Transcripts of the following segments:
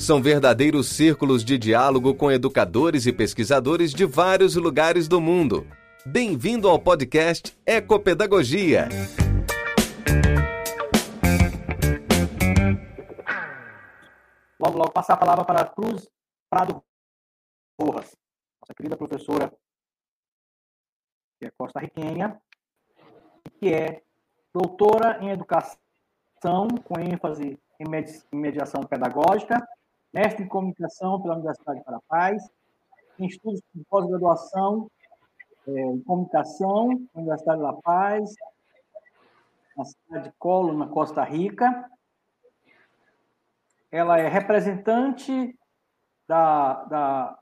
São verdadeiros círculos de diálogo com educadores e pesquisadores de vários lugares do mundo. Bem-vindo ao podcast Ecopedagogia. logo, logo passar a palavra para a Cruz Prado Rojas, nossa querida professora, que é costarriquenha, que é doutora em educação, com ênfase em mediação pedagógica, mestre em comunicação pela Universidade para Paz, em estudos de pós-graduação é, em comunicação na Universidade da Paz, na cidade de Colo, na Costa Rica, ela é representante da, da,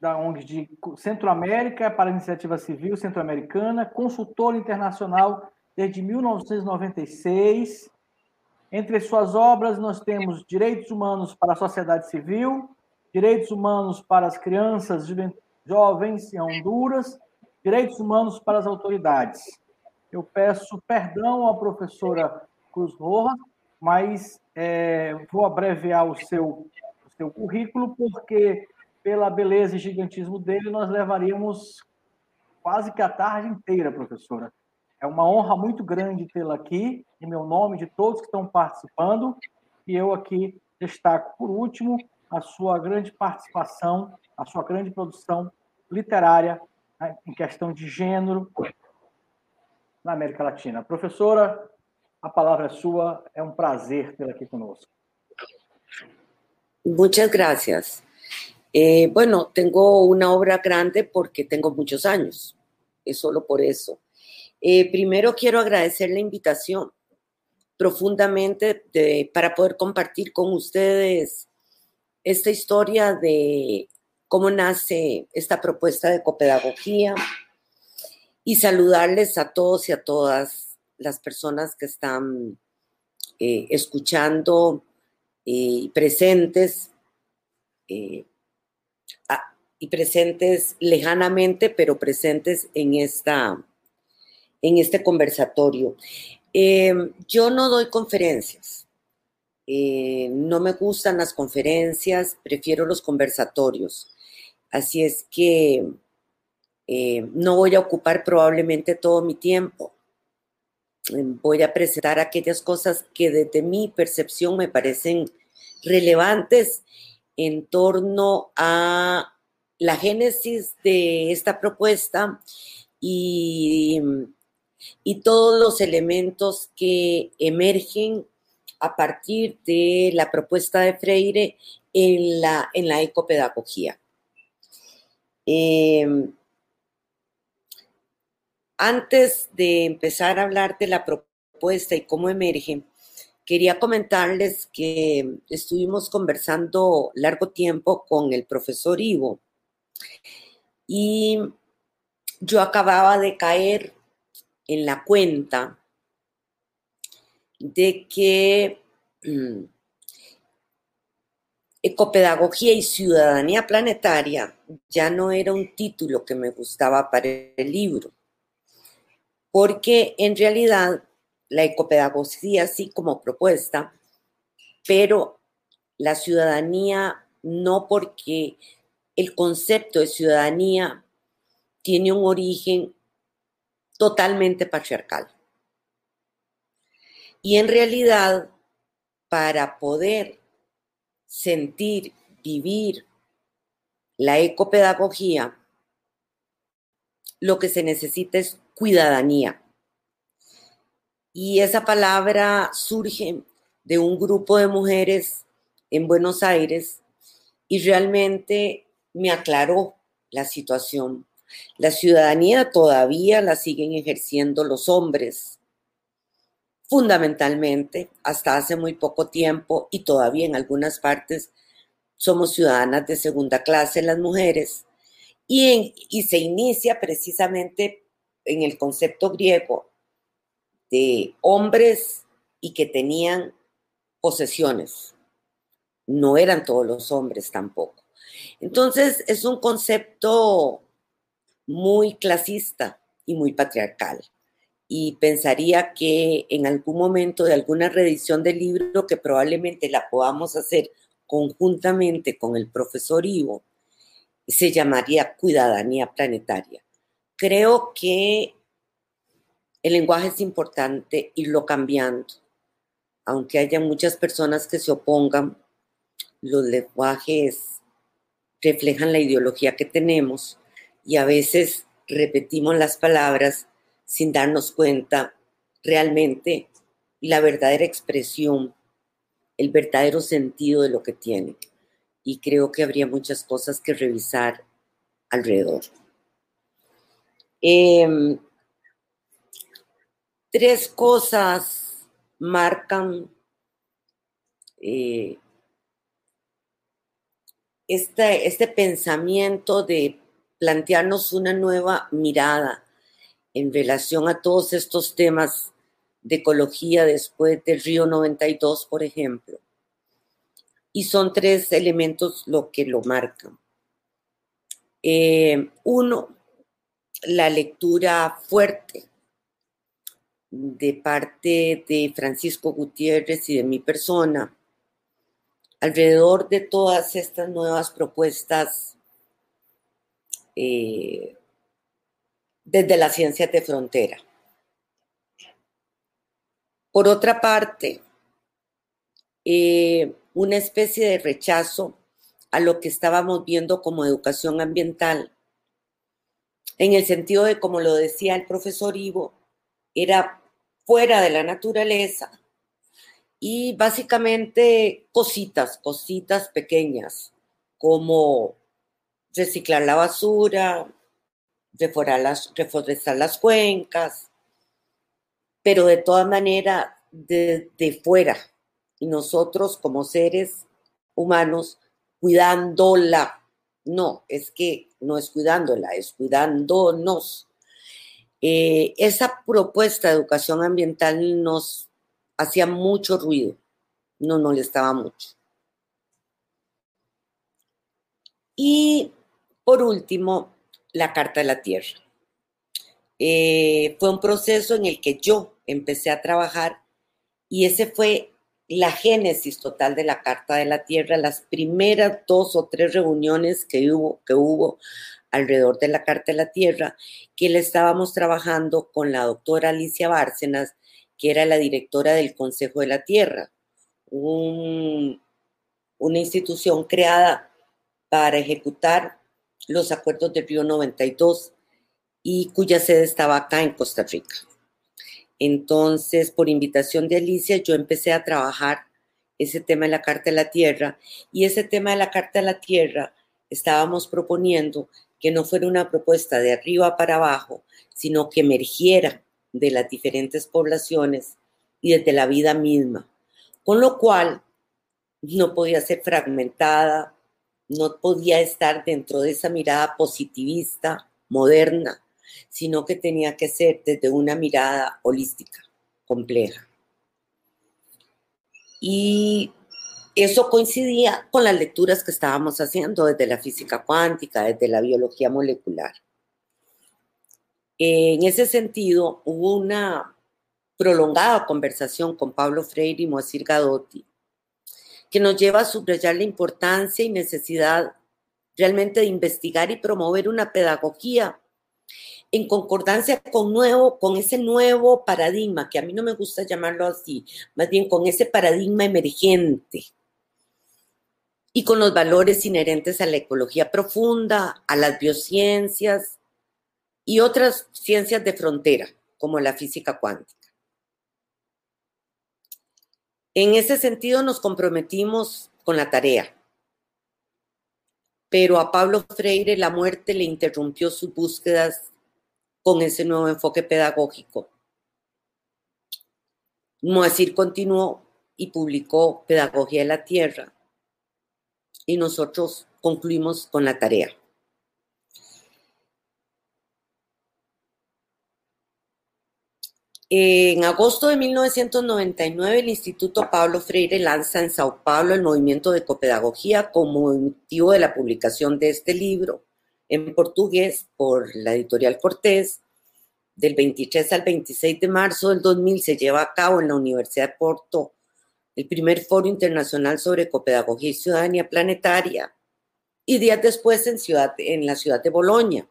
da ONG de Centro-América para a Iniciativa Civil Centro-Americana, consultora internacional desde 1996. Entre suas obras, nós temos Direitos Humanos para a Sociedade Civil, Direitos Humanos para as Crianças, Jovens em Honduras, Direitos Humanos para as Autoridades. Eu peço perdão à professora Cruz Rojas, mas é, vou abreviar o seu, o seu currículo, porque pela beleza e gigantismo dele, nós levaríamos quase que a tarde inteira, professora. É uma honra muito grande tê-la aqui, em meu nome, de todos que estão participando, e eu aqui destaco, por último, a sua grande participação, a sua grande produção literária né, em questão de gênero na América Latina. Professora, a palavra é sua, é um prazer tê-la aqui conosco. Muchas gracias. Eh, bueno, tengo una obra grande porque tengo muchos años, es solo por eso. Eh, primero quiero agradecer la invitación profundamente para poder compartir con ustedes esta historia de cómo nace esta propuesta de copedagogía y saludarles a todos y a todas las personas que están eh, escuchando y eh, presentes eh, y presentes lejanamente, pero presentes en, esta, en este conversatorio. yo no doy conferencias, no me gustan las conferencias, prefiero los conversatorios. Así es que no voy a ocupar probablemente todo mi tiempo voy a presentar aquellas cosas que desde mi percepción me parecen relevantes en torno a la génesis de esta propuesta y, y todos los elementos que emergen a partir de la propuesta de Freire en la, en la ecopedagogía. Eh, antes de empezar a hablar de la propuesta y cómo emerge, quería comentarles que estuvimos conversando largo tiempo con el profesor Ivo y yo acababa de caer en la cuenta de que mm, ecopedagogía y ciudadanía planetaria ya no era un título que me gustaba para el libro porque en realidad la ecopedagogía sí como propuesta, pero la ciudadanía no porque el concepto de ciudadanía tiene un origen totalmente patriarcal. Y en realidad, para poder sentir, vivir la ecopedagogía, lo que se necesita es cuidadanía. Y esa palabra surge de un grupo de mujeres en Buenos Aires y realmente me aclaró la situación. La ciudadanía todavía la siguen ejerciendo los hombres fundamentalmente hasta hace muy poco tiempo y todavía en algunas partes somos ciudadanas de segunda clase las mujeres y, se inicia precisamente en el concepto griego de hombres y que tenían posesiones. No eran todos los hombres tampoco. Entonces es un concepto muy clasista y muy patriarcal y pensaría que en algún momento de alguna reedición del libro, que probablemente la podamos hacer conjuntamente con el profesor Ivo, se llamaría Cuidadanía Planetaria. Creo que el lenguaje es importante irlo cambiando, aunque haya muchas personas que se opongan, los lenguajes reflejan la ideología que tenemos y a veces repetimos las palabras sin darnos cuenta realmente la verdadera expresión, el verdadero sentido de lo que tiene. Y creo que habría muchas cosas que revisar alrededor. Em, tres cosas marcan eh, este, este pensamiento de plantearnos una nueva mirada en relación a todos estos temas de ecología después del Río 92, por ejemplo. Y son tres elementos lo que lo marcan. Eh, uno, la lectura fuerte de parte de Francisco Gutiérrez y de mi persona alrededor de todas estas nuevas propuestas eh, desde la ciencia de frontera. Por otra parte, eh, una especie de rechazo a lo que estábamos viendo como educación ambiental, en el sentido de, como lo decía el profesor Ivo, era fuera de la naturaleza y básicamente cositas, cositas pequeñas, como reciclar la basura, reforestar las, reforestar las cuencas, pero de todas maneras desde de fuera. Y nosotros como seres humanos cuidándola. No, es que no es cuidándola, es cuidándonos. Eh, esa propuesta de educación ambiental nos hacía mucho ruido, no nos molestaba mucho. Y por último, la Carta de la Tierra. Eh, fue un proceso en el que yo empecé a trabajar y ese fue la génesis total de la Carta de la Tierra, las primeras dos o tres reuniones que hubo, que hubo alrededor de la Carta de la Tierra, que estábamos trabajando con la doctora Alicia Bárcenas, que era la directora del Consejo de la Tierra, una institución creada para ejecutar los acuerdos del Río 92 y cuya sede estaba acá en Costa Rica. Entonces, por invitación de Alicia, yo empecé a trabajar ese tema de la Carta de la Tierra y ese tema de la Carta de la Tierra estábamos proponiendo que no fuera una propuesta de arriba para abajo, sino que emergiera de las diferentes poblaciones y desde la vida misma, con lo cual no podía ser fragmentada, no podía estar dentro de esa mirada positivista, moderna, sino que tenía que ser desde una mirada holística, compleja. Y eso coincidía con las lecturas que estábamos haciendo desde la física cuántica, desde la biología molecular. En ese sentido, hubo una prolongada conversación con Pablo Freire y Moacir Gadotti que nos lleva a subrayar la importancia y necesidad realmente de investigar y promover una pedagogía en concordancia con nuevo, con ese nuevo paradigma, que a mí no me gusta llamarlo así, más bien con ese paradigma emergente y con los valores inherentes a la ecología profunda, a las biociencias y otras ciencias de frontera, como la física cuántica. En ese sentido nos comprometimos con la tarea, pero a Pablo Freire la muerte le interrumpió sus búsquedas con ese nuevo enfoque pedagógico. Moacir continuó y publicó Pedagogía de la Tierra y nosotros concluimos con la tarea. En agosto de 1999, el Instituto Pablo Freire lanza en Sao Paulo el movimiento de copedagogía como motivo de la publicación de este libro en portugués por la editorial Cortés. Del 23 al 26 de marzo del 2000 se lleva a cabo en la Universidad de Porto el primer foro internacional sobre copedagogía y ciudadanía planetaria y días después en, en la ciudad de Bolonia.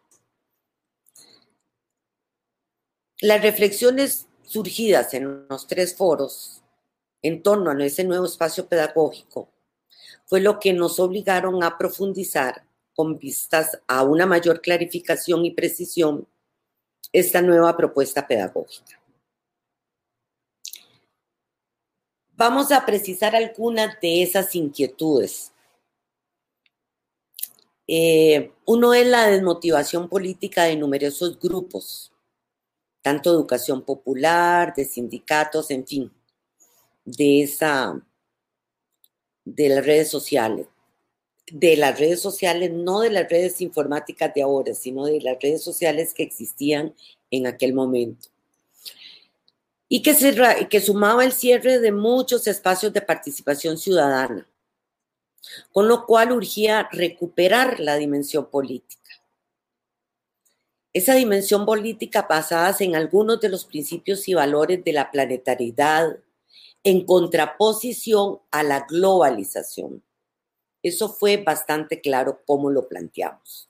Las reflexiones surgidas en los tres foros en torno a ese nuevo espacio pedagógico fue lo que nos obligaron a profundizar con vistas a una mayor clarificación y precisión esta nueva propuesta pedagógica. Vamos a precisar algunas de esas inquietudes. Eh, uno es la desmotivación política de numerosos grupos tanto educación popular, de sindicatos, en fin, de esa, de las redes sociales. De las redes sociales, no de las redes informáticas de ahora, sino de las redes sociales que existían en aquel momento. Y que, que sumaba el cierre de muchos espacios de participación ciudadana, con lo cual urgía recuperar la dimensión política esa dimensión política basadas en algunos de los principios y valores de la planetariedad, en contraposición a la globalización. Eso fue bastante claro cómo lo planteamos.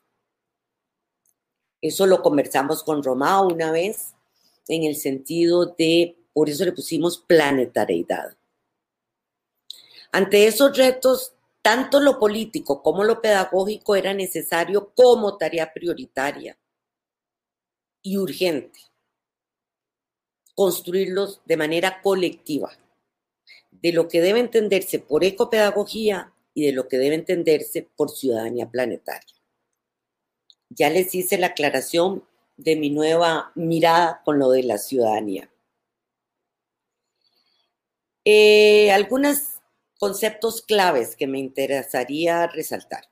Eso lo conversamos con Romao una vez, en el sentido de, por eso le pusimos planetariedad. Ante esos retos, tanto lo político como lo pedagógico era necesario como tarea prioritaria y urgente. Construirlos de manera colectiva, de lo que debe entenderse por ecopedagogía y de lo que debe entenderse por ciudadanía planetaria. Ya les hice la aclaración de mi nueva mirada con lo de la ciudadanía. Eh, algunos conceptos claves que me interesaría resaltar.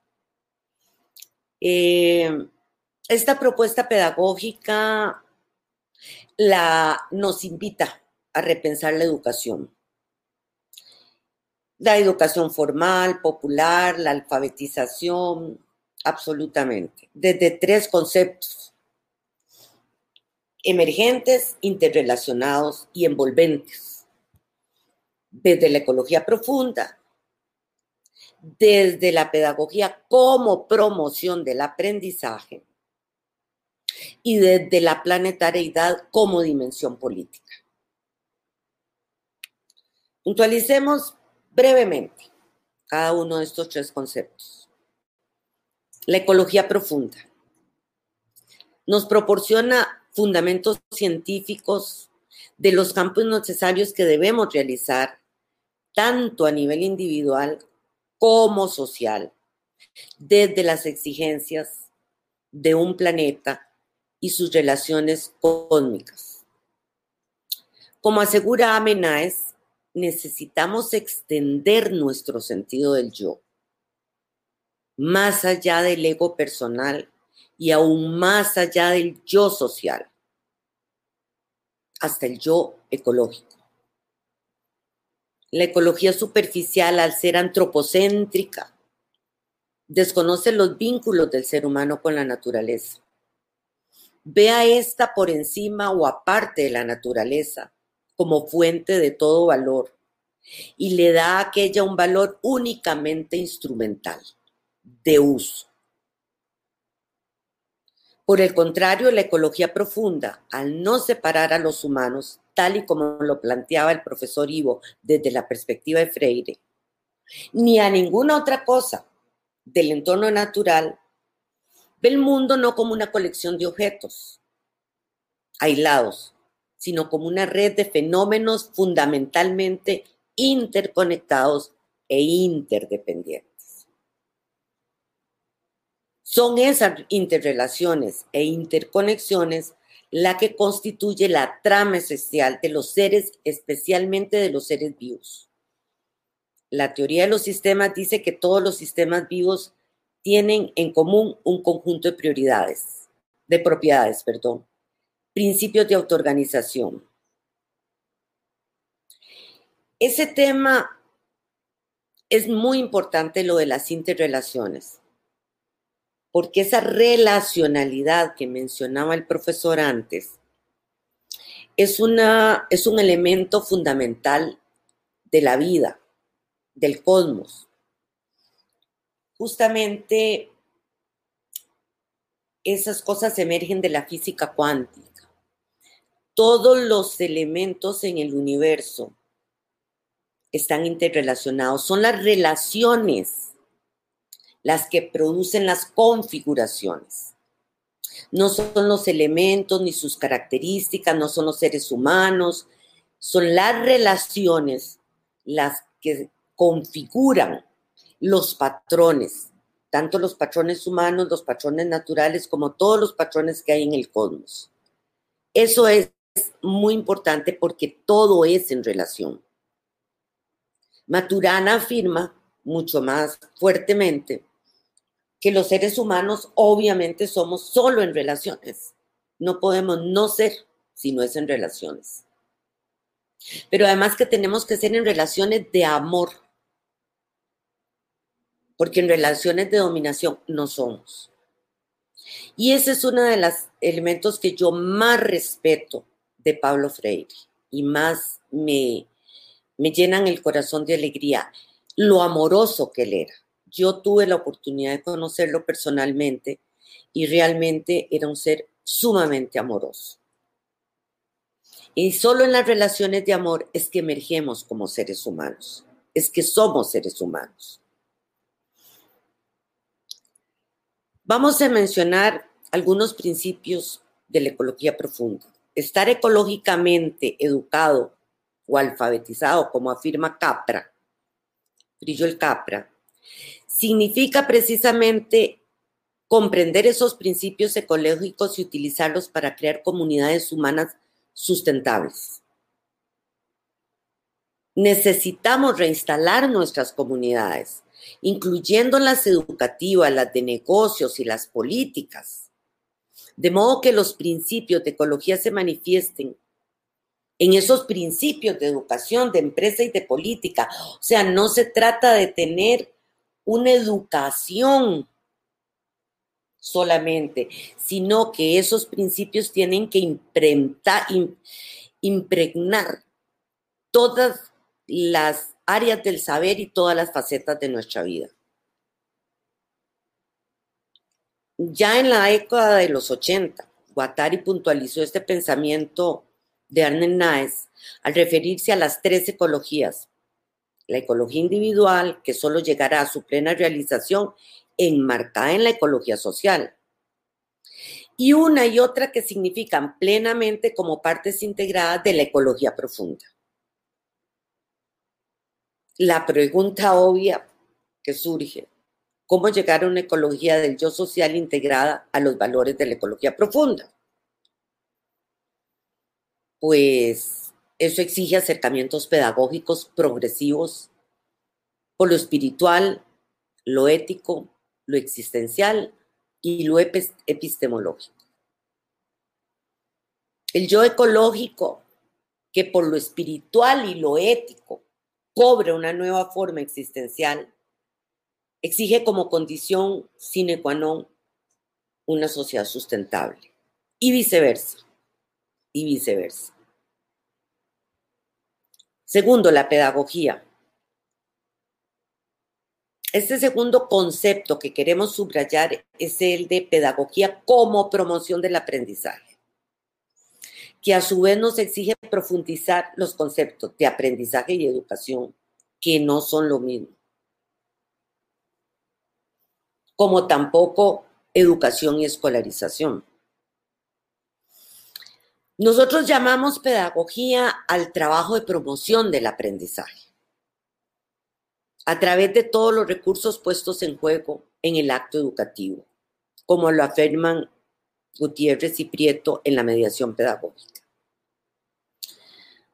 Eh, esta propuesta pedagógica la, nos invita a repensar la educación. La educación formal, popular, la alfabetización, absolutamente. Desde tres conceptos. Emergentes, interrelacionados y envolventes. Desde la ecología profunda, desde la pedagogía como promoción del aprendizaje y desde la planetariedad como dimensión política. Puntualicemos brevemente cada uno de estos tres conceptos. La ecología profunda nos proporciona fundamentos científicos de los campos necesarios que debemos realizar tanto a nivel individual como social, desde las exigencias de un planeta y sus relaciones cósmicas. Como asegura Amenáez, necesitamos extender nuestro sentido del yo, más allá del ego personal y aún más allá del yo social, hasta el yo ecológico. La ecología superficial, al ser antropocéntrica, desconoce los vínculos del ser humano con la naturaleza Vea esta por encima o aparte de la naturaleza como fuente de todo valor y le da a aquella un valor únicamente instrumental, de uso. Por el contrario, la ecología profunda, al no separar a los humanos, tal y como lo planteaba el profesor Ivo desde la perspectiva de Freire, ni a ninguna otra cosa del entorno natural, El mundo no como una colección de objetos aislados, sino como una red de fenómenos fundamentalmente interconectados e interdependientes. Son esas interrelaciones e interconexiones la que constituye la trama esencial de los seres, especialmente de los seres vivos. La teoría de los sistemas dice que todos los sistemas vivos tienen en común un conjunto de prioridades, de propiedades, perdón, principios de autoorganización. Ese tema es muy importante, lo de las interrelaciones porque esa relacionalidad que mencionaba el profesor antes es, una, es un elemento fundamental de la vida, del cosmos. Justamente esas cosas emergen de la física cuántica. Todos los elementos en el universo están interrelacionados, son las relaciones las que producen las configuraciones. No son los elementos ni sus características, no son los seres humanos, son las relaciones las que configuran los patrones, tanto los patrones humanos, los patrones naturales, como todos los patrones que hay en el cosmos. Eso es muy importante porque todo es en relación. Maturana afirma mucho más fuertemente que los seres humanos obviamente somos solo en relaciones. No podemos no ser si no es en relaciones. Pero además que tenemos que ser en relaciones de amor, porque en relaciones de dominación no somos. Y ese es uno de los elementos que yo más respeto de Pablo Freire y más me, me llenan el corazón de alegría, lo amoroso que él era. Yo tuve la oportunidad de conocerlo personalmente y realmente era un ser sumamente amoroso. Y solo en las relaciones de amor es que emergemos como seres humanos, es que somos seres humanos. Vamos a mencionar algunos principios de la ecología profunda. Estar ecológicamente educado o alfabetizado, como afirma Capra, Brillo el Capra, significa precisamente comprender esos principios ecológicos y utilizarlos para crear comunidades humanas sustentables. Necesitamos reinstalar nuestras comunidades, incluyendo las educativas, las de negocios y las políticas, de modo que los principios de ecología se manifiesten en esos principios de educación, de empresa y de política. O sea, no se trata de tener una educación solamente, sino que esos principios tienen que impregnar todas las áreas del saber y todas las facetas de nuestra vida. Ya en la década de los 80, Guattari puntualizó este pensamiento de Arne Naes al referirse a las tres ecologías, la ecología individual, que solo llegará a su plena realización enmarcada en la ecología social. Y una y otra que significan plenamente como partes integradas de la ecología profunda. La pregunta obvia que surge, ¿cómo llegar a una ecología del yo social integrada a los valores de la ecología profunda? Pues eso exige acercamientos pedagógicos progresivos por lo espiritual, lo ético, lo existencial y lo epistemológico. El yo ecológico, que por lo espiritual y lo ético cobra una nueva forma existencial, exige como condición sine qua non una sociedad sustentable. Y viceversa. Y viceversa. Segundo, la pedagogía. Este segundo concepto que queremos subrayar es el de pedagogía como promoción del aprendizaje, que a su vez nos exige profundizar los conceptos de aprendizaje y educación, que no son lo mismo, como tampoco educación y escolarización. Nosotros llamamos pedagogía al trabajo de promoción del aprendizaje a través de todos los recursos puestos en juego en el acto educativo, como lo afirman Gutiérrez y Prieto en la mediación pedagógica.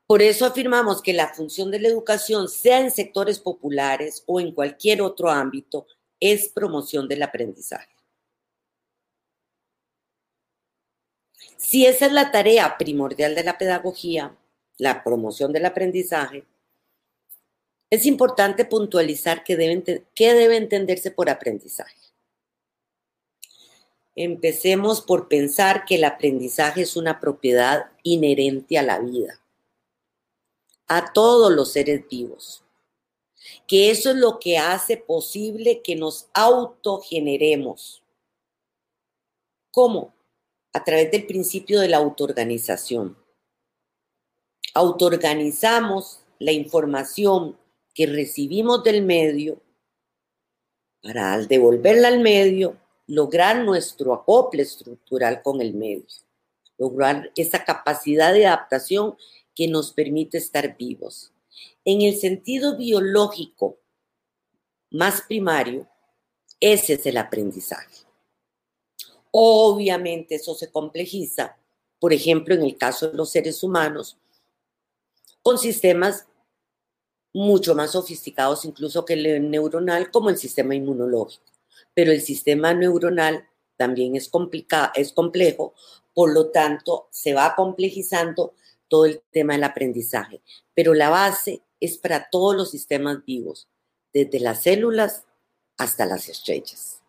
Por eso afirmamos que la función de la educación, sea en sectores populares o en cualquier otro ámbito, es promoción del aprendizaje. Si esa es la tarea primordial de la pedagogía, la promoción del aprendizaje, es importante puntualizar qué debe, debe entenderse por aprendizaje. Empecemos por pensar que el aprendizaje es una propiedad inherente a la vida, a todos los seres vivos, que eso es lo que hace posible que nos autogeneremos. ¿Cómo? A través del principio de la autoorganización. Autoorganizamos la información que recibimos del medio para al devolverla al medio lograr nuestro acople estructural con el medio, lograr esa capacidad de adaptación que nos permite estar vivos. En el sentido biológico más primario, ese es el aprendizaje. Obviamente eso se complejiza, por ejemplo, en el caso de los seres humanos, con sistemas mucho más sofisticados incluso que el neuronal, como el sistema inmunológico. Pero el sistema neuronal también es, es complejo, por lo tanto, se va complejizando todo el tema del aprendizaje. Pero la base es para todos los sistemas vivos, desde las células hasta las estrellas.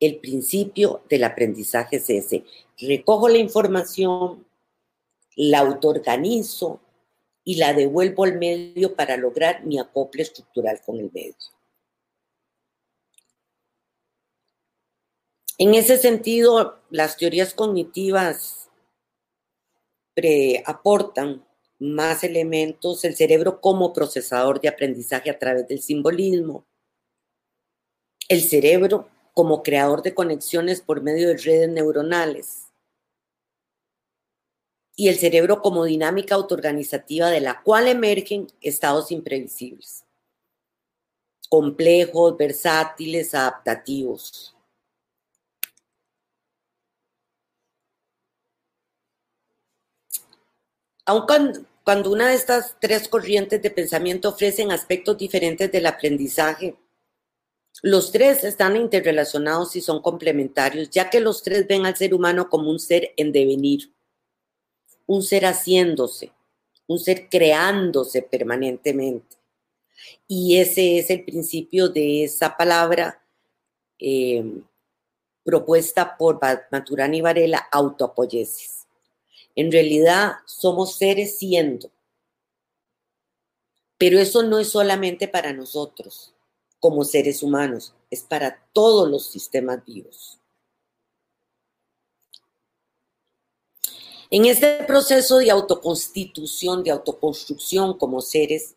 El principio del aprendizaje es ese. Recojo la información, la autoorganizo, y la devuelvo al medio para lograr mi acople estructural con el medio. En ese sentido, las teorías cognitivas aportan más elementos, el cerebro como procesador de aprendizaje a través del simbolismo, el cerebro como creador de conexiones por medio de redes neuronales, y el cerebro como dinámica autoorganizativa de la cual emergen estados imprevisibles, complejos, versátiles, adaptativos. Aun cuando una de estas tres corrientes de pensamiento ofrecen aspectos diferentes del aprendizaje, los tres están interrelacionados y son complementarios, ya que los tres ven al ser humano como un ser en devenir un ser haciéndose, un ser creándose permanentemente. Y ese es el principio de esa palabra eh, propuesta por Maturana Varela, autoapoyesis. En realidad somos seres siendo, pero eso no es solamente para nosotros como seres humanos, es para todos los sistemas vivos. En este proceso de autoconstitución, de autoconstrucción como seres,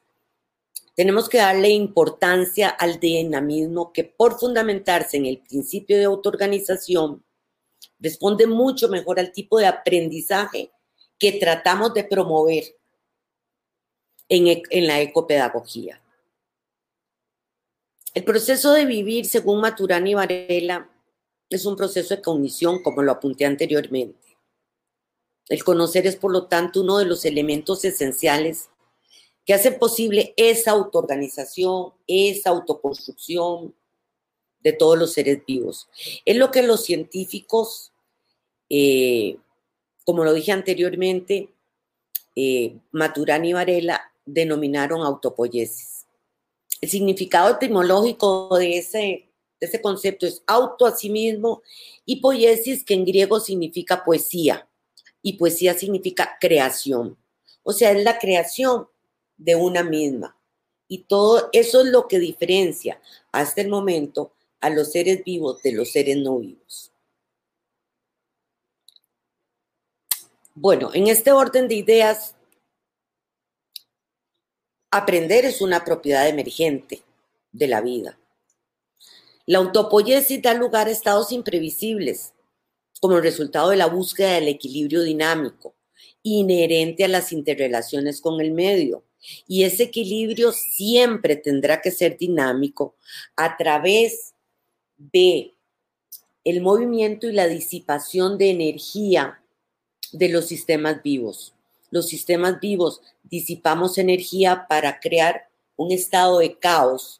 tenemos que darle importancia al dinamismo que por fundamentarse en el principio de autoorganización, responde mucho mejor al tipo de aprendizaje que tratamos de promover en, e, en la ecopedagogía. El proceso de vivir, según Maturana y Varela, es un proceso de cognición, como lo apunté anteriormente. El conocer es, por lo tanto, uno de los elementos esenciales que hacen posible esa autoorganización, esa autoconstrucción de todos los seres vivos. Es lo que los científicos, eh, como lo dije anteriormente, eh, Maturana y Varela denominaron autopoiesis. El significado etimológico de ese, de ese concepto es auto a sí mismo y poiesis, que en griego significa poesía y poesía significa creación. O sea, es la creación de una misma. Y todo eso es lo que diferencia hasta el momento a los seres vivos de los seres no vivos. Bueno, en este orden de ideas, aprender es una propiedad emergente de la vida. La autopoiesis da lugar a estados imprevisibles, como resultado de la búsqueda del equilibrio dinámico inherente a las interrelaciones con el medio. Y ese equilibrio siempre tendrá que ser dinámico a través de el movimiento y la disipación de energía de los sistemas vivos. Los sistemas vivos disipamos energía para crear un estado de caos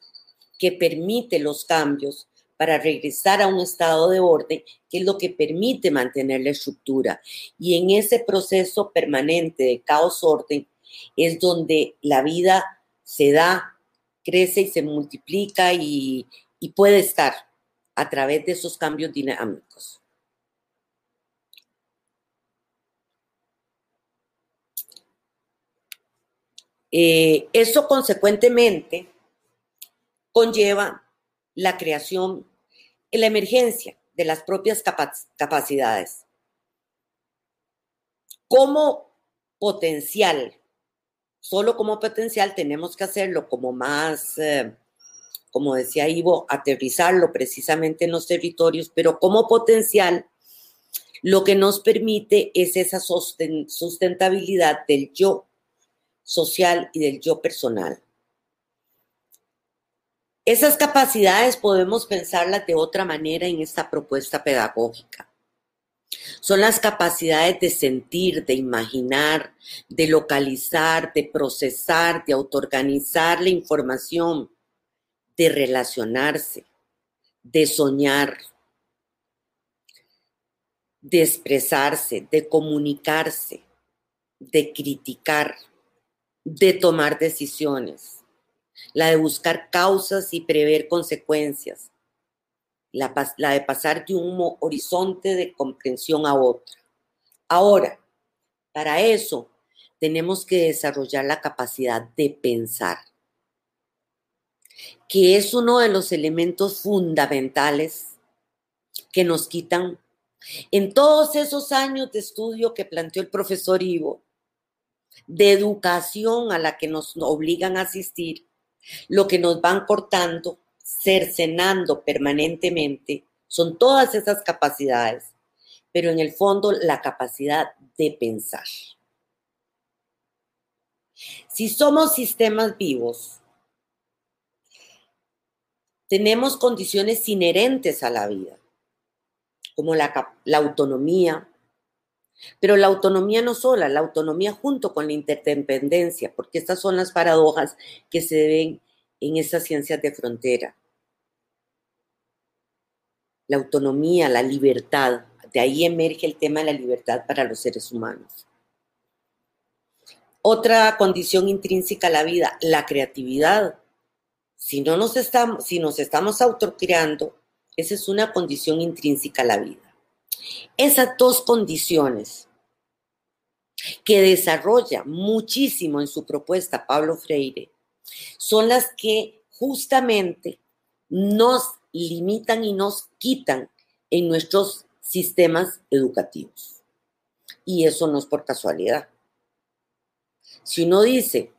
que permite los cambios para regresar a un estado de orden, que es lo que permite mantener la estructura. Y en ese proceso permanente de caos-orden es donde la vida se da, crece y se multiplica y, y puede estar a través de esos cambios dinámicos. Eh, eso consecuentemente conlleva la creación, la emergencia de las propias capacidades. Como potencial, solo como potencial tenemos que hacerlo como más, eh, como decía Ivo, aterrizarlo precisamente en los territorios, pero como potencial lo que nos permite es esa sustentabilidad del yo social y del yo personal. Esas capacidades podemos pensarlas de otra manera en esta propuesta pedagógica. Son las capacidades de sentir, de imaginar, de localizar, de procesar, de autoorganizar la información, de relacionarse, de soñar, de expresarse, de comunicarse, de criticar de tomar decisiones, la de buscar causas y prever consecuencias, la, de pasar de un horizonte de comprensión a otro. Ahora, para eso tenemos que desarrollar la capacidad de pensar, que es uno de los elementos fundamentales que nos quitan en todos esos años de estudio que planteó el profesor Ivo, de educación a la que nos obligan a asistir, lo que nos van cortando, cercenando permanentemente, son todas esas capacidades, pero en el fondo la capacidad de pensar. Si somos sistemas vivos, tenemos condiciones inherentes a la vida, como la, la autonomía, pero la autonomía no sola, la autonomía junto con la interdependencia, porque estas son las paradojas que se ven en estas ciencias de frontera. La autonomía, la libertad, de ahí emerge el tema de la libertad para los seres humanos. Otra condición intrínseca a la vida, la creatividad. Si, no nos estamos, si nos estamos autocreando, esa es una condición intrínseca a la vida. Esas dos condiciones que desarrolla muchísimo en su propuesta Pablo Freire son las que justamente nos limitan y nos quitan en nuestros sistemas educativos. Y eso no es por casualidad. Si uno dice,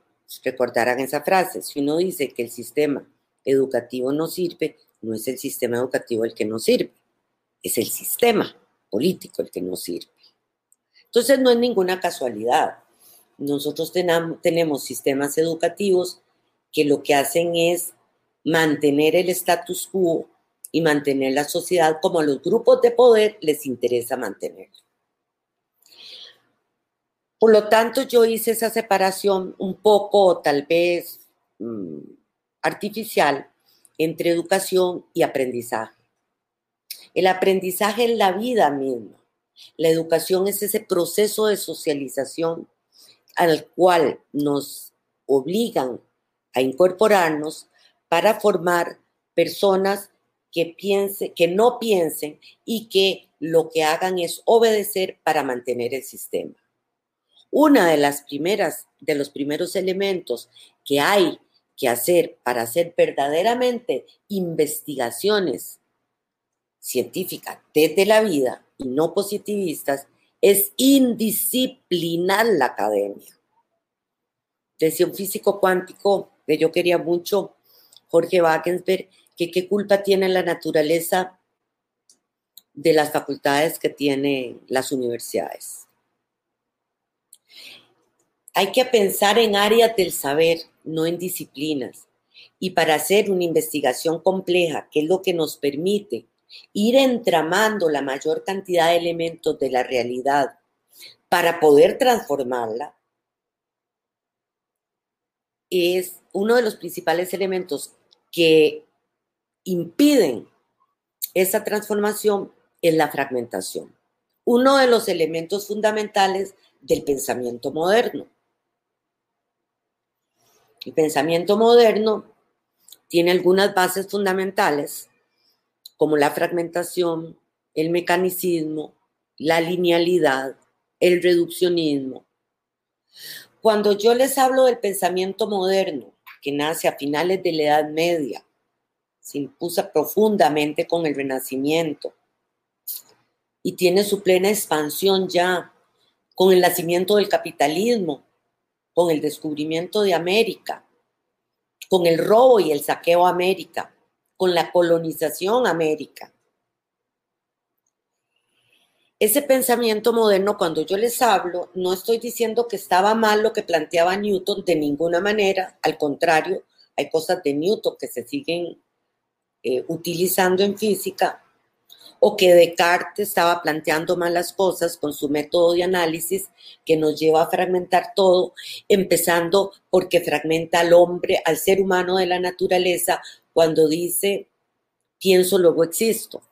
recordarán esa frase, si uno dice que el sistema educativo no sirve, no es el sistema educativo el que no sirve, es el sistema político el que nos sirve. Entonces no es ninguna casualidad. Nosotros tenemos sistemas educativos que lo que hacen es mantener el status quo y mantener la sociedad como a los grupos de poder les interesa mantener. Por lo tanto, yo hice esa separación un poco, tal vez, mm, artificial entre educación y aprendizaje. El aprendizaje es la vida misma. La educación es ese proceso de socialización al cual nos obligan a incorporarnos para formar personas que piensen, que no piensen y que lo que hagan es obedecer para mantener el sistema. Una de las primeras, de los primeros elementos que hay que hacer para hacer verdaderamente investigaciones científica desde la vida y no positivistas es indisciplinar la academia. Decía un físico cuántico que yo quería mucho, Jorge Wagensberg, que qué culpa tiene la naturaleza de las facultades que tienen las universidades. Hay que pensar en áreas del saber, no en disciplinas. Y para hacer una investigación compleja, que es lo que nos permite ir entramando la mayor cantidad de elementos de la realidad para poder transformarla, es uno de los principales elementos que impiden esa transformación es la fragmentación. Uno de los elementos fundamentales del pensamiento moderno. El pensamiento moderno tiene algunas bases fundamentales, como la fragmentación, el mecanicismo, la linealidad, el reduccionismo. Cuando yo les hablo del pensamiento moderno, que nace a finales de la Edad Media, se impuso profundamente con el Renacimiento y tiene su plena expansión ya con el nacimiento del capitalismo, con el descubrimiento de América, con el robo y el saqueo a América, con la colonización América. Ese pensamiento moderno, cuando yo les hablo, no estoy diciendo que estaba mal lo que planteaba Newton de ninguna manera, al contrario, hay cosas de Newton que se siguen eh, utilizando en física, o que Descartes estaba planteando malas cosas con su método de análisis que nos lleva a fragmentar todo, empezando porque fragmenta al hombre, al ser humano de la naturaleza, cuando dice, pienso, luego existo.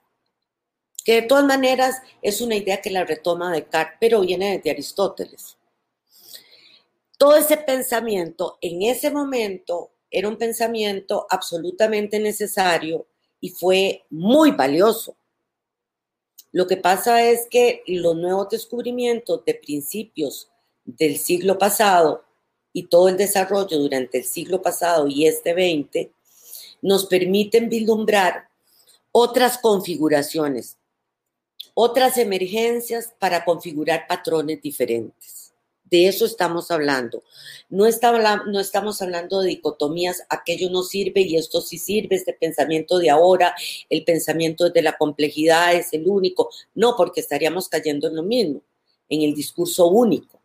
Que de todas maneras es una idea que la retoma Descartes, pero viene desde Aristóteles. Todo ese pensamiento en ese momento era un pensamiento absolutamente necesario y fue muy valioso. Lo que pasa es que los nuevos descubrimientos de principios del siglo pasado y todo el desarrollo durante el siglo pasado y este 20 nos permiten vislumbrar otras configuraciones, otras emergencias para configurar patrones diferentes. De eso estamos hablando. No, estamos hablando de dicotomías, aquello no sirve y esto sí sirve, este pensamiento de ahora, el pensamiento de la complejidad es el único. No, porque estaríamos cayendo en lo mismo, en el discurso único.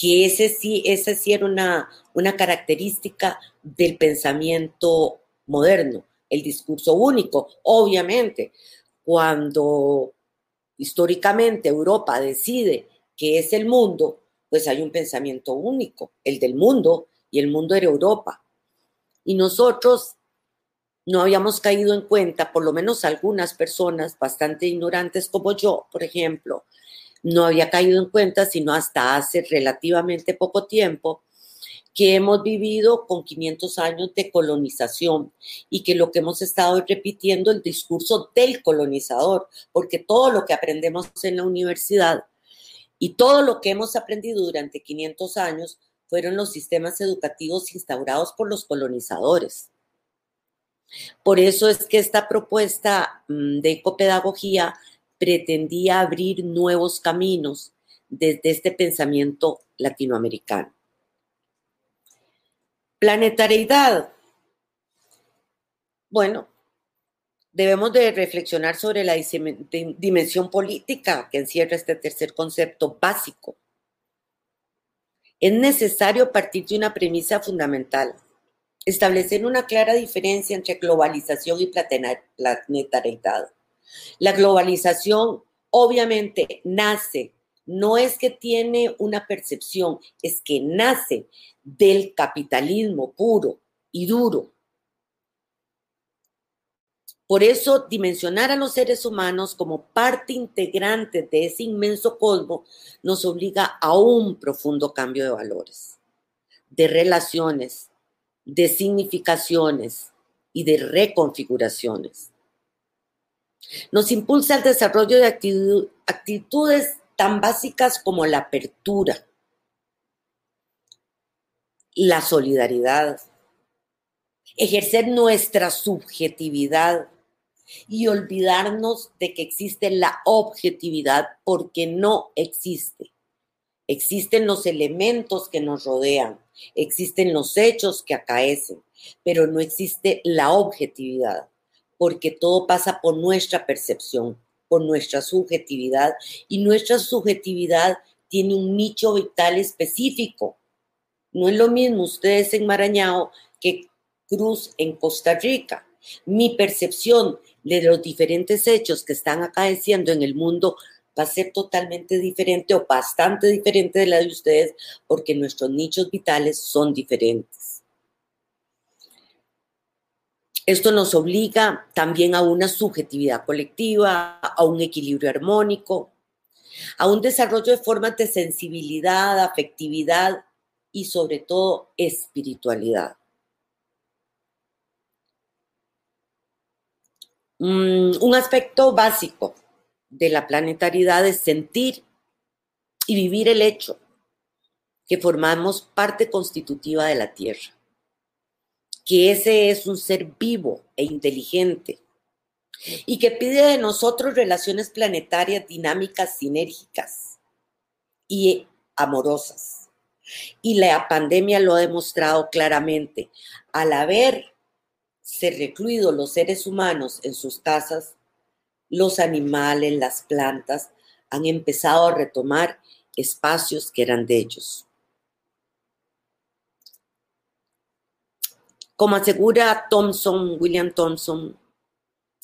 Que ese sí, ese sí era una, una característica del pensamiento moderno, el discurso único. Obviamente, cuando históricamente Europa decide que es el mundo, pues hay un pensamiento único, el del mundo, y el mundo era Europa. Y nosotros no habíamos caído en cuenta, por lo menos algunas personas bastante ignorantes como yo, por ejemplo, no había caído en cuenta, sino hasta hace relativamente poco tiempo, que hemos vivido con 500 años de colonización y que lo que hemos estado es repitiendo el discurso del colonizador, porque todo lo que aprendemos en la universidad y todo lo que hemos aprendido durante 500 años fueron los sistemas educativos instaurados por los colonizadores. Por eso es que esta propuesta mm, de ecopedagogía pretendía abrir nuevos caminos desde este pensamiento latinoamericano. Planetariedad. Bueno, debemos de reflexionar sobre la dimensión política que encierra este tercer concepto básico. Es necesario partir de una premisa fundamental, establecer una clara diferencia entre globalización y planetariedad. La globalización obviamente nace, no es que tiene una percepción, es que nace del capitalismo puro y duro, por eso, dimensionar a los seres humanos como parte integrante de ese inmenso cosmos nos obliga a un profundo cambio de valores, de relaciones, de significaciones y de reconfiguraciones. Nos impulsa al desarrollo de actitudes tan básicas como la apertura, la solidaridad, ejercer nuestra subjetividad, y olvidarnos de que existe la objetividad porque no existe. Existen los elementos que nos rodean, existen los hechos que acaecen, pero no existe la objetividad porque todo pasa por nuestra percepción, por nuestra subjetividad y nuestra subjetividad tiene un nicho vital específico. No es lo mismo ustedes en Marañao que Cruz en Costa Rica. Mi percepción de los diferentes hechos que están acaeciendo en el mundo va a ser totalmente diferente o bastante diferente de la de ustedes porque nuestros nichos vitales son diferentes. Esto nos obliga también a una subjetividad colectiva, a un equilibrio armónico, a un desarrollo de formas de sensibilidad, afectividad y sobre todo espiritualidad. Mm, un aspecto básico de la planetariedad es sentir y vivir el hecho que formamos parte constitutiva de la Tierra, que ese es un ser vivo e inteligente y que pide de nosotros relaciones planetarias dinámicas, sinérgicas y amorosas. Y la pandemia lo ha demostrado claramente. Al haber se recluido los seres humanos en sus casas, los animales, las plantas han empezado a retomar espacios que eran de ellos. Como asegura Thompson, William Thompson,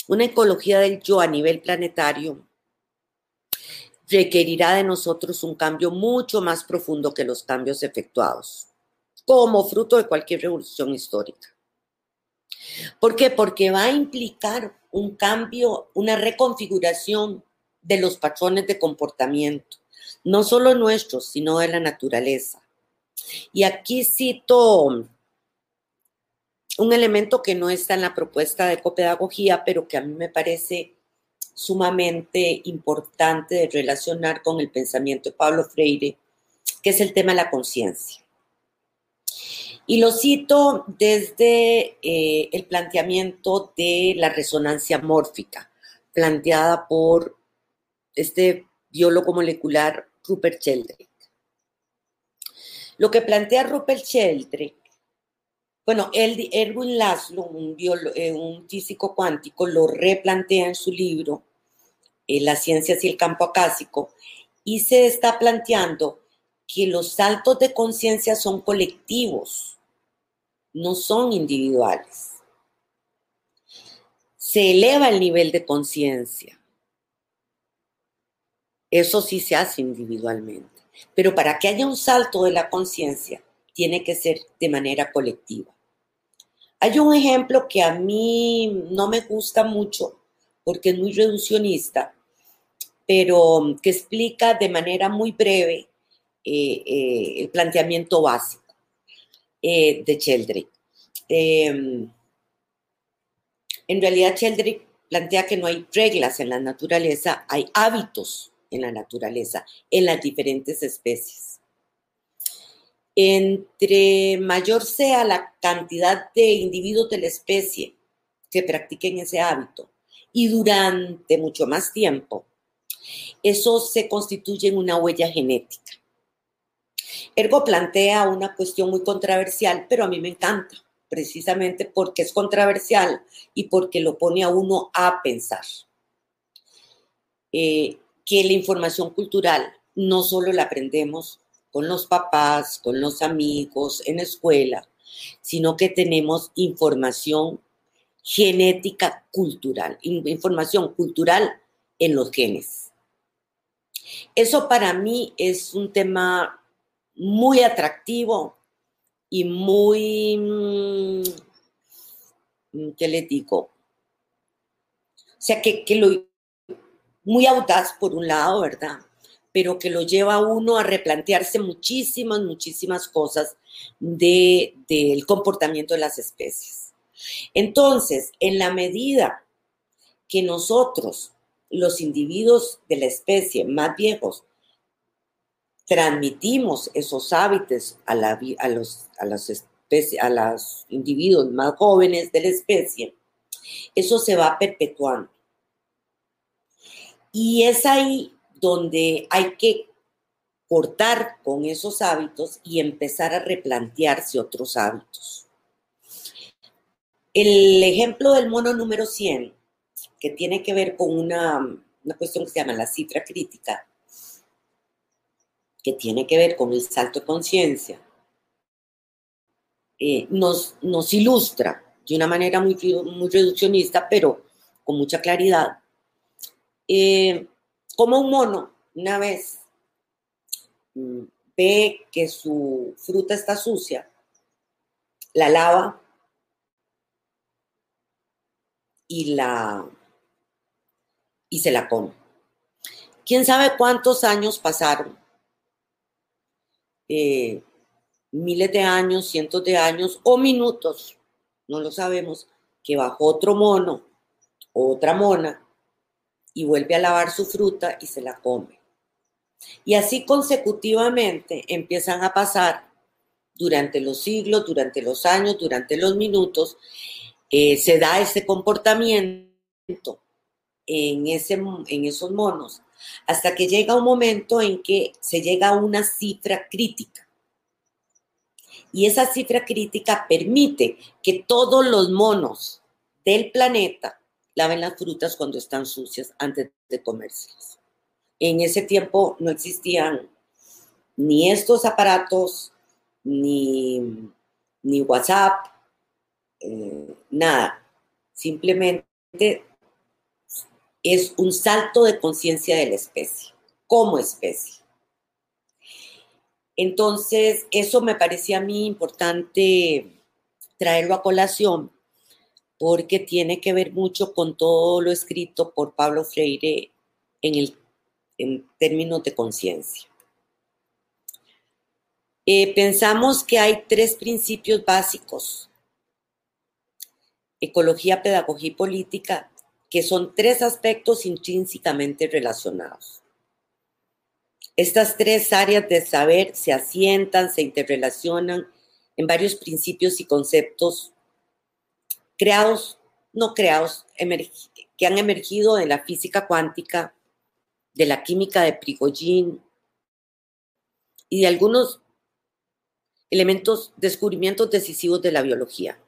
una ecología del yo a nivel planetario requerirá de nosotros un cambio mucho más profundo que los cambios efectuados, como fruto de cualquier revolución histórica. ¿Por qué? Porque va a implicar un cambio, una reconfiguración de los patrones de comportamiento, no solo nuestros, sino de la naturaleza. Y aquí cito un elemento que no está en la propuesta de ecopedagogía, pero que a mí me parece sumamente importante de relacionar con el pensamiento de Pablo Freire, que es el tema de la conciencia. Y lo cito desde eh, el planteamiento de la resonancia mórfica, planteada por este biólogo molecular Rupert Sheldrake. Lo que plantea Rupert Sheldrake, bueno, Erwin Laszlo, un, eh, un físico cuántico, lo replantea en su libro eh, Las ciencias y el campo acásico, y se está planteando que los saltos de conciencia son colectivos no son individuales. Se eleva el nivel de conciencia. Eso sí se hace individualmente. Pero para que haya un salto de la conciencia, tiene que ser de manera colectiva. Hay un ejemplo que a mí no me gusta mucho porque es muy reduccionista, pero que explica de manera muy breve eh, eh, el planteamiento básico. Eh, de Sheldrick. Em, en realidad, Sheldrick plantea que no hay reglas en la naturaleza, hay hábitos en la naturaleza, en las diferentes especies. Entre mayor sea la cantidad de individuos de la especie que practiquen ese hábito y durante mucho más tiempo, eso se constituye en una huella genética. Ergo plantea una cuestión muy controversial, pero a mí me encanta, precisamente porque es controversial y porque lo pone a uno a pensar. Eh, que la información cultural no solo la aprendemos con los papás, con los amigos, en escuela, sino que tenemos información genética cultural, información cultural en los genes. Eso para mí es un tema muy atractivo y muy, mm, ¿qué le digo? O sea, que, lo, muy audaz por un lado, ¿verdad? Pero que lo lleva a uno a replantearse muchísimas, muchísimas cosas de, del comportamiento de las especies. Entonces, en la medida que nosotros, los individuos de la especie más viejos, transmitimos esos hábitos a, los, a, las a los individuos más jóvenes de la especie, eso se va perpetuando. Y es ahí donde hay que cortar con esos hábitos y empezar a replantearse otros hábitos. El ejemplo del mono número 100, que tiene que ver con una, una cuestión que se llama la cifra crítica, que tiene que ver con el salto de conciencia, eh, nos, nos ilustra de una manera muy, muy reduccionista, pero con mucha claridad. Eh, como un mono, una vez mm, ve que su fruta está sucia, la lava y la y se la come. ¿Quién sabe cuántos años pasaron? Eh, miles de años, cientos de años o minutos, no lo sabemos, que bajó otro mono, otra mona, y vuelve a lavar su fruta y se la come. Y así consecutivamente empiezan a pasar durante los siglos, durante los años, durante los minutos, eh, se da ese comportamiento en, ese, en esos monos, hasta que llega un momento en que se llega a una cifra crítica. Y esa cifra crítica permite que todos los monos del planeta laven las frutas cuando están sucias antes de comérselas. En ese tiempo no existían ni estos aparatos, ni, ni WhatsApp, eh, nada. Simplemente es un salto de conciencia de la especie, como especie. Entonces, eso me parecía a mí importante traerlo a colación porque tiene que ver mucho con todo lo escrito por Pablo Freire en, términos de conciencia. Eh, pensamos que hay tres principios básicos, ecología, pedagogía y política, que son tres aspectos intrínsecamente relacionados. Estas tres áreas de saber se asientan, se interrelacionan en varios principios y conceptos creados, no creados, que han emergido de la física cuántica, de la química de Prigogine y de algunos elementos, descubrimientos decisivos de la biología.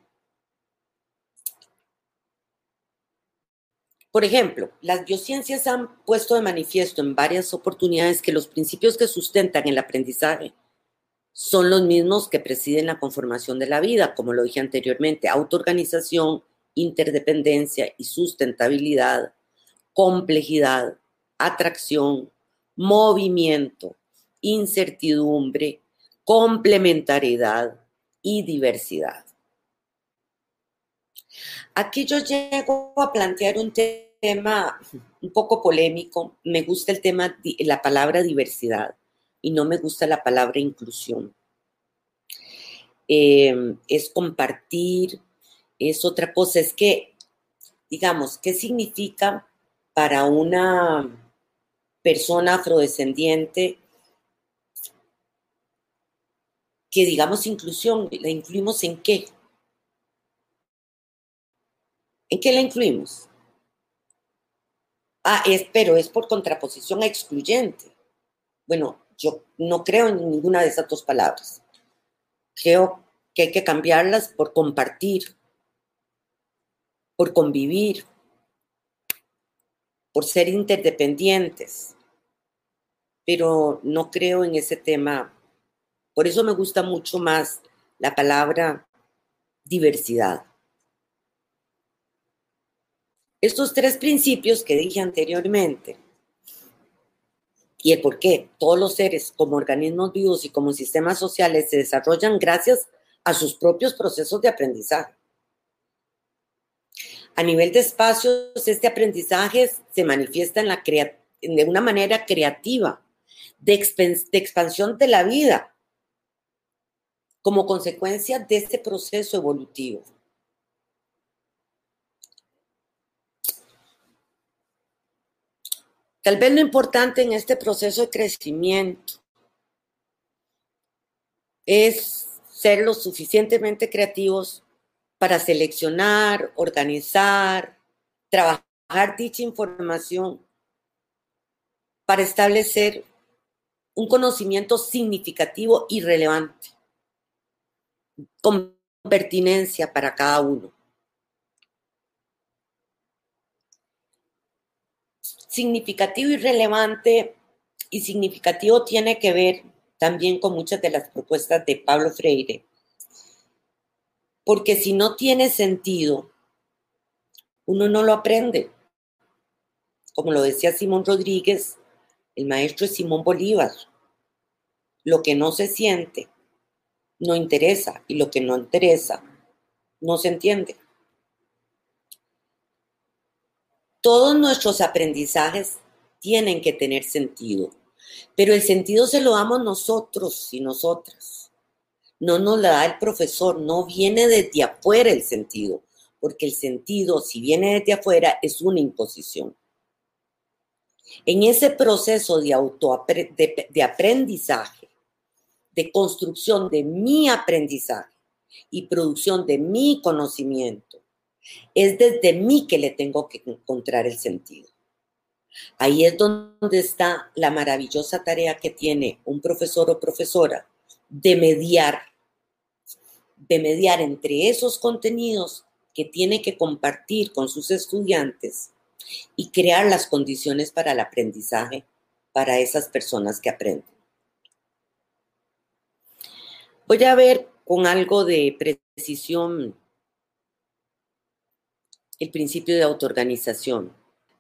Por ejemplo, las biociencias han puesto de manifiesto en varias oportunidades que los principios que sustentan el aprendizaje son los mismos que presiden la conformación de la vida, como lo dije anteriormente, autoorganización, interdependencia y sustentabilidad, complejidad, atracción, movimiento, incertidumbre, complementariedad y diversidad. Aquí yo llego a plantear un tema un poco polémico. Me gusta el tema, la palabra diversidad y no me gusta la palabra inclusión. Eh, es compartir, es otra cosa, es que, digamos, ¿qué significa para una persona afrodescendiente que digamos inclusión? ¿La incluimos en qué? ¿En qué la incluimos? Ah, es, pero es por contraposición a excluyente. Bueno, yo no creo en ninguna de esas dos palabras. Creo que hay que cambiarlas por compartir, por convivir, por ser interdependientes. Pero no creo en ese tema. Por eso me gusta mucho más la palabra diversidad. Estos tres principios que dije anteriormente y el por qué todos los seres como organismos vivos y como sistemas sociales se desarrollan gracias a sus propios procesos de aprendizaje. A nivel de espacios, este aprendizaje se manifiesta de una manera creativa, de expansión de la vida, como consecuencia de este proceso evolutivo. Tal vez lo importante en este proceso de crecimiento es ser lo suficientemente creativos para seleccionar, organizar, trabajar dicha información para establecer un conocimiento significativo y relevante, con pertinencia para cada uno. Significativo y relevante y significativo tiene que ver también con muchas de las propuestas de Pablo Freire. Porque si no tiene sentido uno no lo aprende. Como lo decía Simón Rodríguez, el maestro es Simón Bolívar. Lo que no se siente no interesa y lo que no interesa no se entiende. Todos nuestros aprendizajes tienen que tener sentido, pero el sentido se lo damos nosotros y nosotras. No nos la da el profesor, no viene desde afuera el sentido, porque el sentido, si viene desde afuera, es una imposición. En ese proceso de, auto, de aprendizaje, de construcción de mi aprendizaje y producción de mi conocimiento, es desde mí que le tengo que encontrar el sentido. Ahí es donde está la maravillosa tarea que tiene un profesor o profesora de mediar, de mediar entre esos contenidos que tiene que compartir con sus estudiantes y crear las condiciones para el aprendizaje para esas personas que aprenden. Voy a ver con algo de precisión el principio de autoorganización.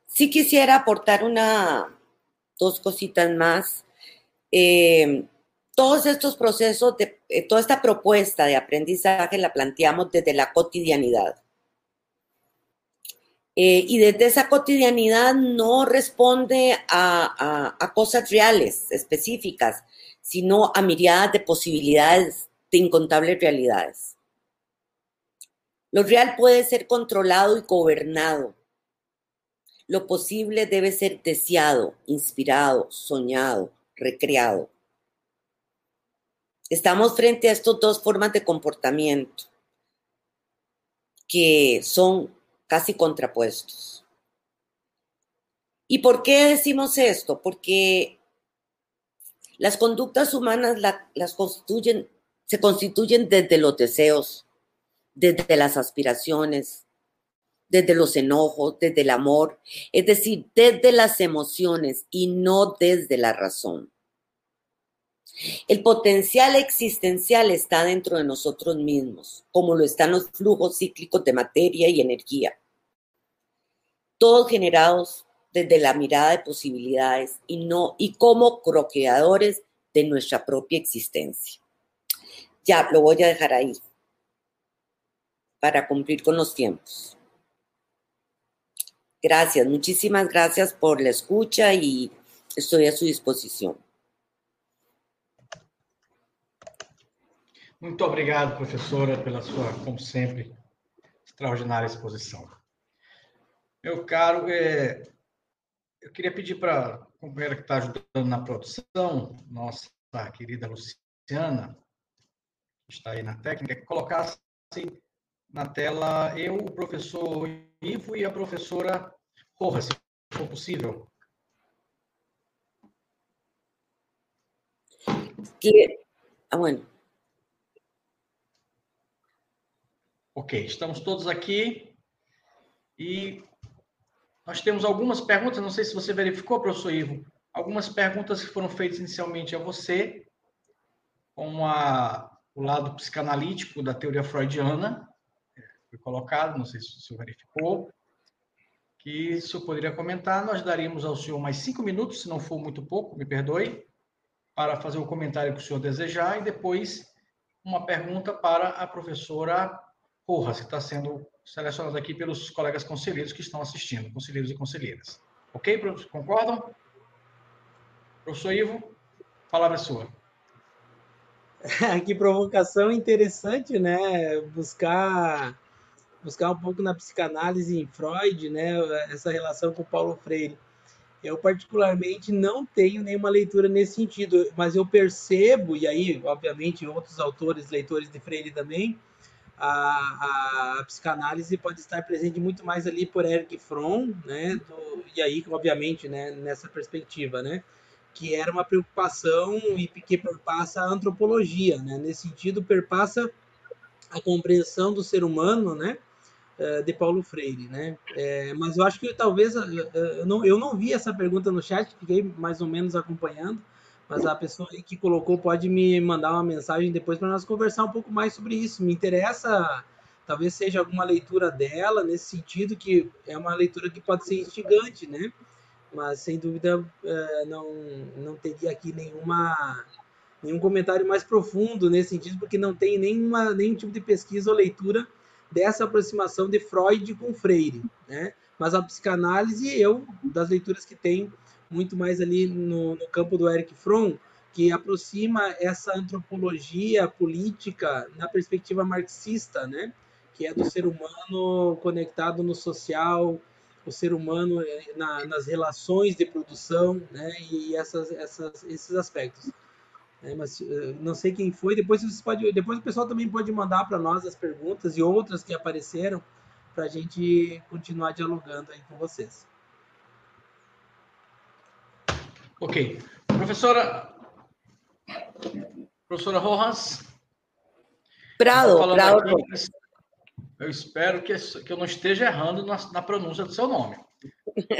Sí quisiera aportar una, dos cositas más. Eh, todos estos procesos, eh, toda esta propuesta de aprendizaje la planteamos desde la cotidianidad. Eh, y desde esa cotidianidad no responde a, a, cosas reales, específicas, sino a miradas de posibilidades, de incontables realidades. Lo real puede ser controlado y gobernado. Lo posible debe ser deseado, inspirado, soñado, recreado. Estamos frente a estas dos formas de comportamiento que son casi contrapuestos. ¿Y por qué decimos esto? Porque las conductas humanas las constituyen, se constituyen desde los deseos, desde las aspiraciones, desde los enojos, desde el amor, es decir, desde las emociones y no desde la razón. El potencial existencial está dentro de nosotros mismos, como lo están los flujos cíclicos de materia y energía, todos generados desde la mirada de posibilidades y no y como croqueadores de nuestra propia existencia. Ya lo voy a dejar ahí para cumplir con los tiempos. Gracias, muchísimas gracias por la escucha y estoy a su disposição. Muito obrigado, professora, pela sua, como sempre, extraordinária exposição. Meu caro, é, eu queria pedir para a companheira que está ajudando na produção, nossa querida Luciana, que está aí na técnica, que colocasse na tela eu, o professor Ivo e a professora Corra, se for possível. Que... Bueno. Ok, estamos todos aqui e nós temos algumas perguntas, não sei se você verificou, professor Ivo, algumas perguntas que foram feitas inicialmente a você, com a, o lado psicanalítico da teoria freudiana, foi colocado, não sei se o senhor verificou, que o senhor poderia comentar. Nós daríamos ao senhor mais cinco minutos, se não for muito pouco, me perdoe, para fazer o comentário que o senhor desejar e depois uma pergunta para a professora Porras, que está sendo selecionada aqui pelos colegas conselheiros que estão assistindo, conselheiros e conselheiras. Ok? Concordam? Professor Ivo, palavra é sua. que provocação interessante, né? Buscar buscar um pouco na psicanálise em Freud, né, essa relação com Paulo Freire. Eu, particularmente, não tenho nenhuma leitura nesse sentido, mas eu percebo, e aí, obviamente, outros autores, leitores de Freire também, a, a psicanálise pode estar presente muito mais ali por Eric Fromm, né, do, e aí, obviamente, né, nessa perspectiva, né, que era uma preocupação e que perpassa a antropologia, né, nesse sentido, perpassa a compreensão do ser humano, né, de Paulo Freire, né? É, mas eu acho que talvez eh, eu não, eu não vi essa pergunta no chat, fiquei mais ou menos acompanhando, mas a pessoa que colocou pode me mandar uma mensagem depois para nós conversar um pouco mais sobre isso. Me interessa talvez seja alguma leitura dela nesse sentido que é uma leitura que pode ser instigante, né? Mas sem dúvida não não teria aqui nenhuma nenhum comentário mais profundo nesse sentido, porque não tem nenhuma, nenhum tipo de pesquisa ou leitura dessa aproximação de Freud com Freire, né? Mas a psicanálise, eu, das leituras que tenho, muito mais ali no, no campo do Eric Fromm, que aproxima essa antropologia política na perspectiva marxista, né? Que é do ser humano conectado no social, o ser humano eh, na, nas relações de produção, né? E essas, essas, esses aspectos. É, mas uh, não sei quem foi. Depois vocês pode, depois o pessoal também pode mandar para nós as perguntas e outras que apareceram para a gente continuar dialogando aí com vocês. Ok, professora, professora Rojas. Prado, Prado. Aqui, eu espero que, que eu não esteja errando na, na pronúncia do seu nome.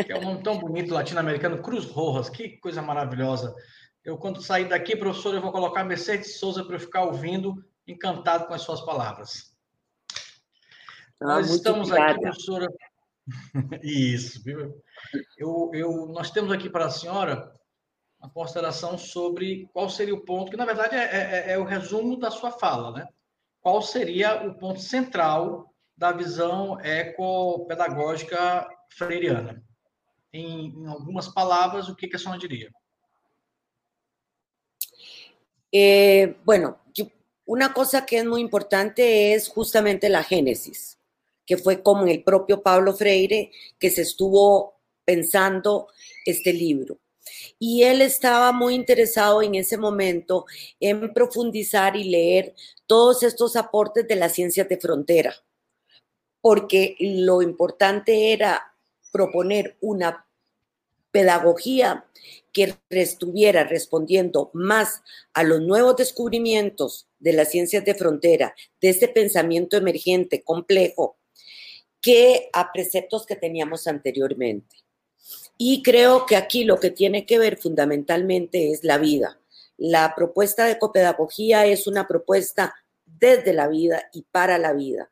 Que é um nome tão bonito latino-americano, Cruz Rojas, que coisa maravilhosa. Eu, quando sair daqui, professor, eu vou colocar Mercedes Souza para eu ficar ouvindo, encantado com as suas palavras. Ah, nós estamos obrigada. aqui, professora. Isso, viu? Eu, eu, nós temos aqui para a senhora uma consideração sobre qual seria o ponto, que na verdade é, é, é o resumo da sua fala, né? Qual seria o ponto central da visão ecopedagógica freiriana? Em, em algumas palavras, o que, que a senhora diria? Eh, bueno, una cosa que es muy importante es justamente la génesis, que fue como el propio Pablo Freire que se estuvo pensando este libro. Y él estaba muy interesado en ese momento en profundizar y leer todos estos aportes de las ciencias de frontera, porque lo importante era proponer una pedagogía que estuviera respondiendo más a los nuevos descubrimientos de las ciencias de frontera, de este pensamiento emergente, complejo, que a preceptos que teníamos anteriormente. Y creo que aquí lo que tiene que ver fundamentalmente es la vida. La propuesta de copedagogía es una propuesta desde la vida y para la vida.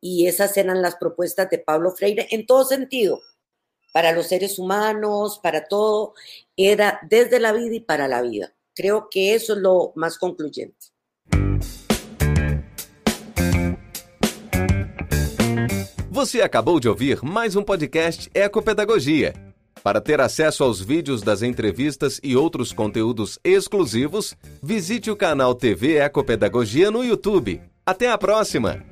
Y esas eran las propuestas de Pablo Freire en todo sentido, para los seres humanos, para todo, era desde la vida y para la vida. Creo que eso es lo más concluyente. Você acabou de ouvir mais um podcast Ecopedagogia. Para ter acesso aos vídeos das entrevistas e outros conteúdos exclusivos, visite o canal TV Ecopedagogia no YouTube. Até a próxima!